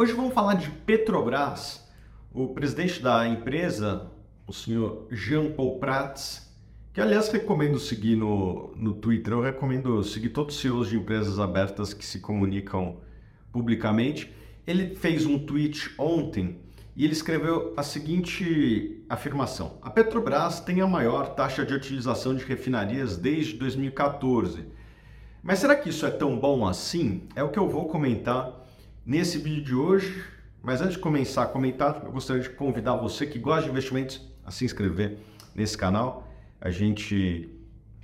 Hoje vamos falar de Petrobras. O presidente da empresa, o senhor Jean Paul Prats, que aliás recomendo seguir no, no Twitter, eu recomendo seguir todos os CEOs de empresas abertas que se comunicam publicamente. Ele fez um tweet ontem e ele escreveu a seguinte afirmação: A Petrobras tem a maior taxa de utilização de refinarias desde 2014. Mas será que isso é tão bom assim? É o que eu vou comentar nesse vídeo de hoje. Mas antes de começar a comentar, eu gostaria de convidar você que gosta de investimentos a se inscrever nesse canal. A gente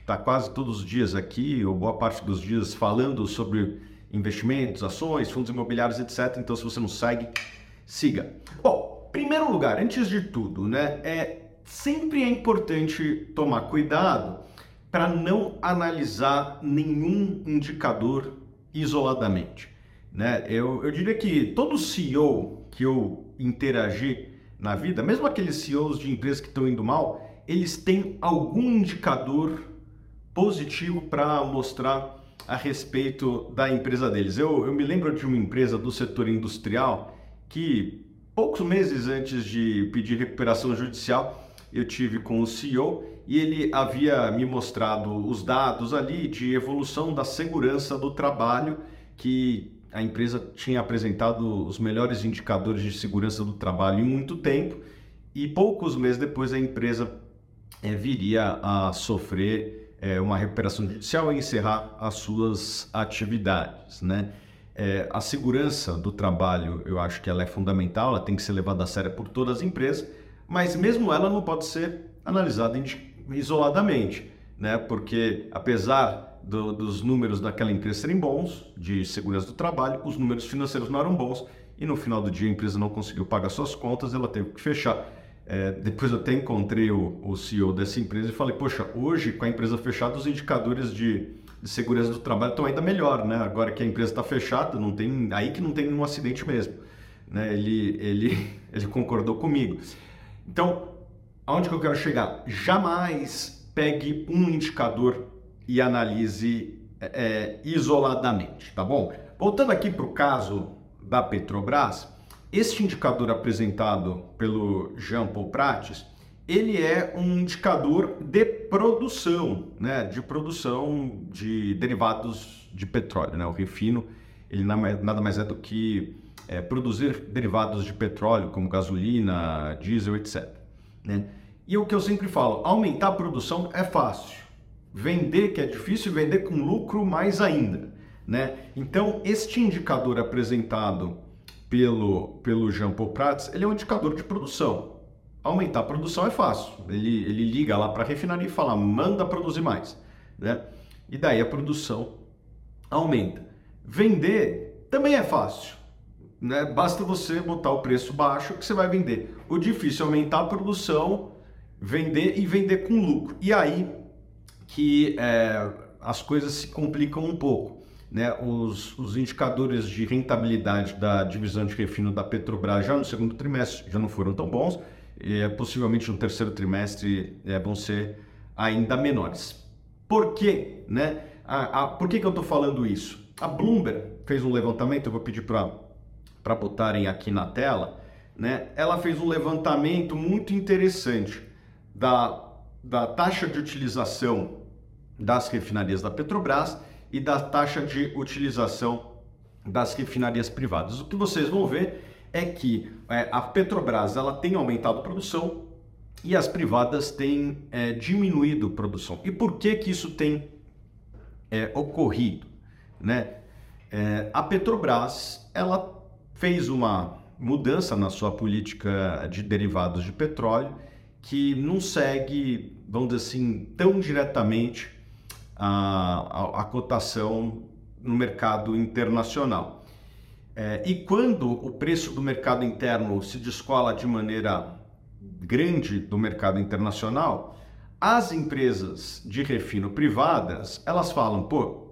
está quase todos os dias aqui, ou boa parte dos dias, falando sobre investimentos, ações, fundos imobiliários, etc. Então, se você não segue, siga. Bom, primeiro lugar, antes de tudo, né, é sempre é importante tomar cuidado para não analisar nenhum indicador isoladamente. Né? Eu, eu diria que todo CEO que eu interagi na vida, mesmo aqueles CEOs de empresas que estão indo mal, eles têm algum indicador positivo para mostrar a respeito da empresa deles. Eu, eu me lembro de uma empresa do setor industrial que, poucos meses antes de pedir recuperação judicial, eu tive com o CEO e ele havia me mostrado os dados ali de evolução da segurança do trabalho que a empresa tinha apresentado os melhores indicadores de segurança do trabalho em muito tempo e poucos meses depois a empresa é, viria a sofrer é, uma recuperação judicial e encerrar as suas atividades, né? É, a segurança do trabalho, eu acho que ela é fundamental, ela tem que ser levada a sério por todas as empresas, mas mesmo ela não pode ser analisada isoladamente, né? Porque apesar do, dos números daquela empresa serem bons, de segurança do trabalho, os números financeiros não eram bons e no final do dia a empresa não conseguiu pagar suas contas, ela teve que fechar. É, depois eu até encontrei o, o, CEO dessa empresa e falei, poxa, hoje com a empresa fechada os indicadores de, de segurança do trabalho estão ainda melhor, né? Agora que a empresa está fechada, não tem aí que não tem nenhum acidente mesmo, né? Ele ele ele concordou comigo. Então, aonde que eu quero chegar? Jamais pegue um indicador e analise é, é, isoladamente, tá bom? Voltando aqui para o caso da Petrobras, este indicador apresentado pelo Jean Paul Prates, ele é um indicador de produção, né, de produção de derivados de petróleo, né, o refino, ele nada mais é do que é, produzir derivados de petróleo, como gasolina, diesel, etc. Né? E o que eu sempre falo, aumentar a produção é fácil, Vender que é difícil, vender com lucro mais ainda. Né? Então, este indicador apresentado pelo, pelo Jean Paul Prats, ele é um indicador de produção. Aumentar a produção é fácil. Ele, ele liga lá para a refinaria e fala, manda produzir mais. Né? E daí a produção aumenta. Vender também é fácil. Né? Basta você botar o preço baixo que você vai vender. O difícil é aumentar a produção, vender e vender com lucro. E aí que é, as coisas se complicam um pouco. Né? Os, os, indicadores de rentabilidade da divisão de refino da Petrobras já no segundo trimestre já não foram tão bons, e é, possivelmente no terceiro trimestre é, vão ser ainda menores. Por quê? Né? A, a, por que, que eu estou falando isso? A Bloomberg fez um levantamento, eu vou pedir para botarem aqui na tela, né? ela fez um levantamento muito interessante da da taxa de utilização das refinarias da Petrobras e da taxa de utilização das refinarias privadas. O que vocês vão ver é que é, a Petrobras ela tem aumentado a produção e as privadas têm é, diminuído a produção. E por que que isso tem é, ocorrido? Né? É, a Petrobras ela fez uma mudança na sua política de derivados de petróleo que não segue vamos dizer assim, tão diretamente a, a, a cotação no mercado internacional. É, e quando o preço do mercado interno se descola de maneira grande do mercado internacional, as empresas de refino privadas, elas falam, pô,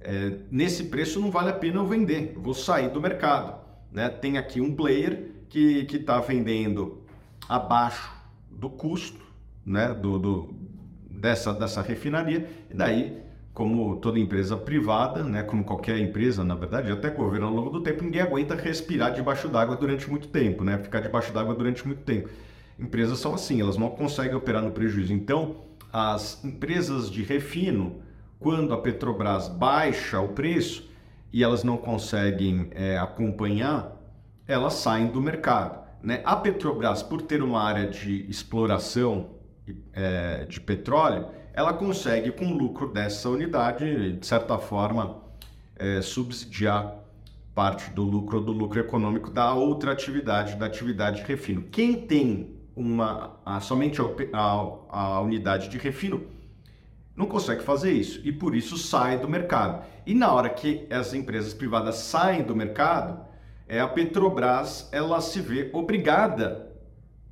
é, nesse preço não vale a pena eu vender, vou sair do mercado. Né? Tem aqui um player que está vendendo abaixo do custo, né, do, do, dessa, dessa refinaria, e daí como toda empresa privada, né, como qualquer empresa, na verdade, até governo ao longo do tempo, ninguém aguenta respirar debaixo d'água durante muito tempo, né? Ficar debaixo d'água durante muito tempo. Empresas são assim, elas não conseguem operar no prejuízo. Então, as empresas de refino, quando a Petrobras baixa o preço e elas não conseguem é, acompanhar, elas saem do mercado. Né? A Petrobras, por ter uma área de exploração é, de petróleo, ela consegue, com o lucro dessa unidade, de certa forma, é, subsidiar parte do lucro do lucro econômico da outra atividade, da atividade de refino. Quem tem uma a, somente a, a, a unidade de refino não consegue fazer isso e por isso sai do mercado. E na hora que as empresas privadas saem do mercado, é a Petrobras ela se vê obrigada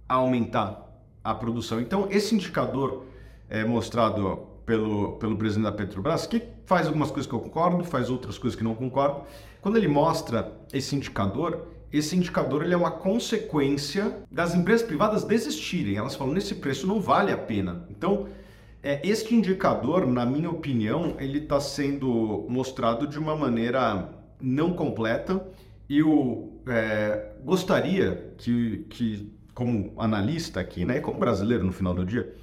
a aumentar a produção. Então esse indicador é mostrado pelo, pelo presidente da Petrobras, que faz algumas coisas que eu concordo, faz outras coisas que não concordo. Quando ele mostra esse indicador, esse indicador ele é uma consequência das empresas privadas desistirem. Elas falam, nesse preço não vale a pena. Então, é, este indicador, na minha opinião, ele está sendo mostrado de uma maneira não completa eu é, gostaria que, que, como analista aqui, né, como brasileiro no final do dia,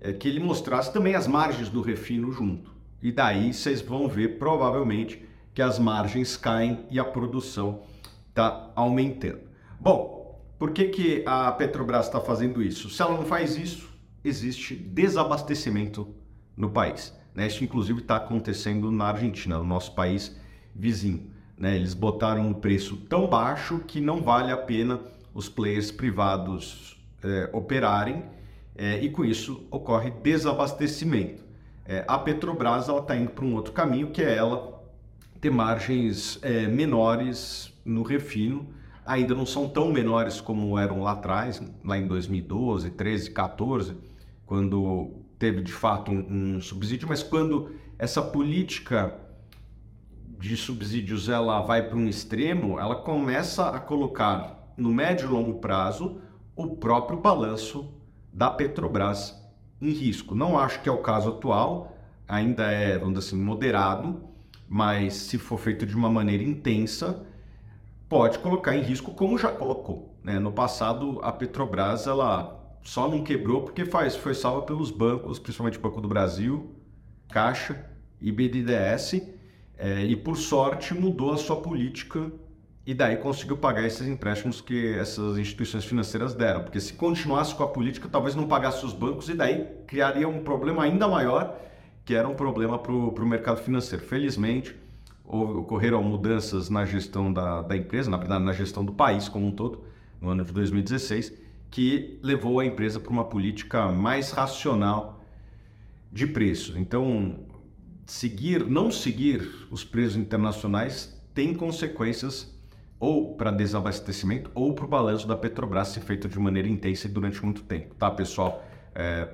é, que ele mostrasse também as margens do refino junto. E daí vocês vão ver provavelmente que as margens caem e a produção está aumentando. Bom, por que, que a Petrobras está fazendo isso? Se ela não faz isso, existe desabastecimento no país. Né? Isso, inclusive, está acontecendo na Argentina, no nosso país vizinho. Né? Eles botaram um preço tão baixo que não vale a pena os players privados é, operarem é, e com isso ocorre desabastecimento. É, a Petrobras está indo para um outro caminho que é ela ter margens é, menores no refino, ainda não são tão menores como eram lá atrás, lá em 2012, 13, 14, quando teve de fato um, um subsídio, mas quando essa política de subsídios ela vai para um extremo, ela começa a colocar no médio e longo prazo o próprio balanço da Petrobras em risco. Não acho que é o caso atual, ainda é, vamos dizer assim, moderado, mas se for feito de uma maneira intensa, pode colocar em risco como já colocou. Né? No passado, a Petrobras ela só não quebrou porque faz, foi salva pelos bancos, principalmente o Banco do Brasil, Caixa e BNDES, é, e por sorte mudou a sua política e daí conseguiu pagar esses empréstimos que essas instituições financeiras deram. Porque se continuasse com a política, talvez não pagasse os bancos e daí criaria um problema ainda maior, que era um problema para o mercado financeiro. Felizmente, ocorreram mudanças na gestão da, da empresa, na verdade, na gestão do país como um todo, no ano de 2016, que levou a empresa para uma política mais racional de preços. Então, seguir, não seguir os preços internacionais tem consequências ou para desabastecimento ou para o balanço da Petrobras ser feito de maneira intensa e durante muito tempo, tá, pessoal? É,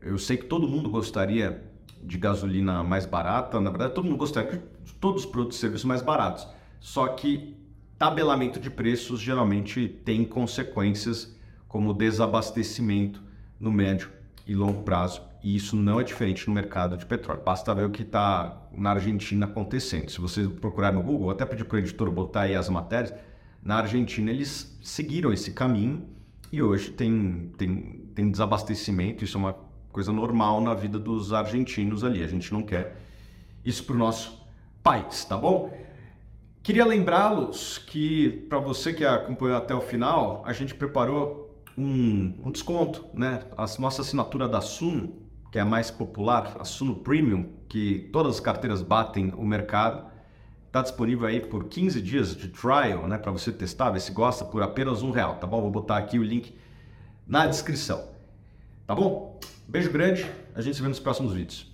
eu sei que todo mundo gostaria de gasolina mais barata, na verdade, todo mundo gostaria de todos os produtos e serviços mais baratos, só que tabelamento de preços geralmente tem consequências como desabastecimento no médio e longo prazo, e isso não é diferente no mercado de petróleo. Basta ver o que está na Argentina acontecendo. Se você procurar no Google, até pedir para o editor botar aí as matérias, na Argentina eles seguiram esse caminho e hoje tem, tem, tem desabastecimento, isso é uma coisa normal na vida dos argentinos ali. A gente não quer isso para o nosso país, tá bom? Queria lembrá-los que, para você que acompanhou até o final, a gente preparou um, um desconto, né? A nossa assinatura da Suno, que é a mais popular, a Suno Premium, que todas as carteiras batem o mercado, está disponível aí por 15 dias de trial, né? Para você testar, ver se gosta, por apenas um real, tá bom? Vou botar aqui o link na descrição, tá bom? Beijo grande, a gente se vê nos próximos vídeos.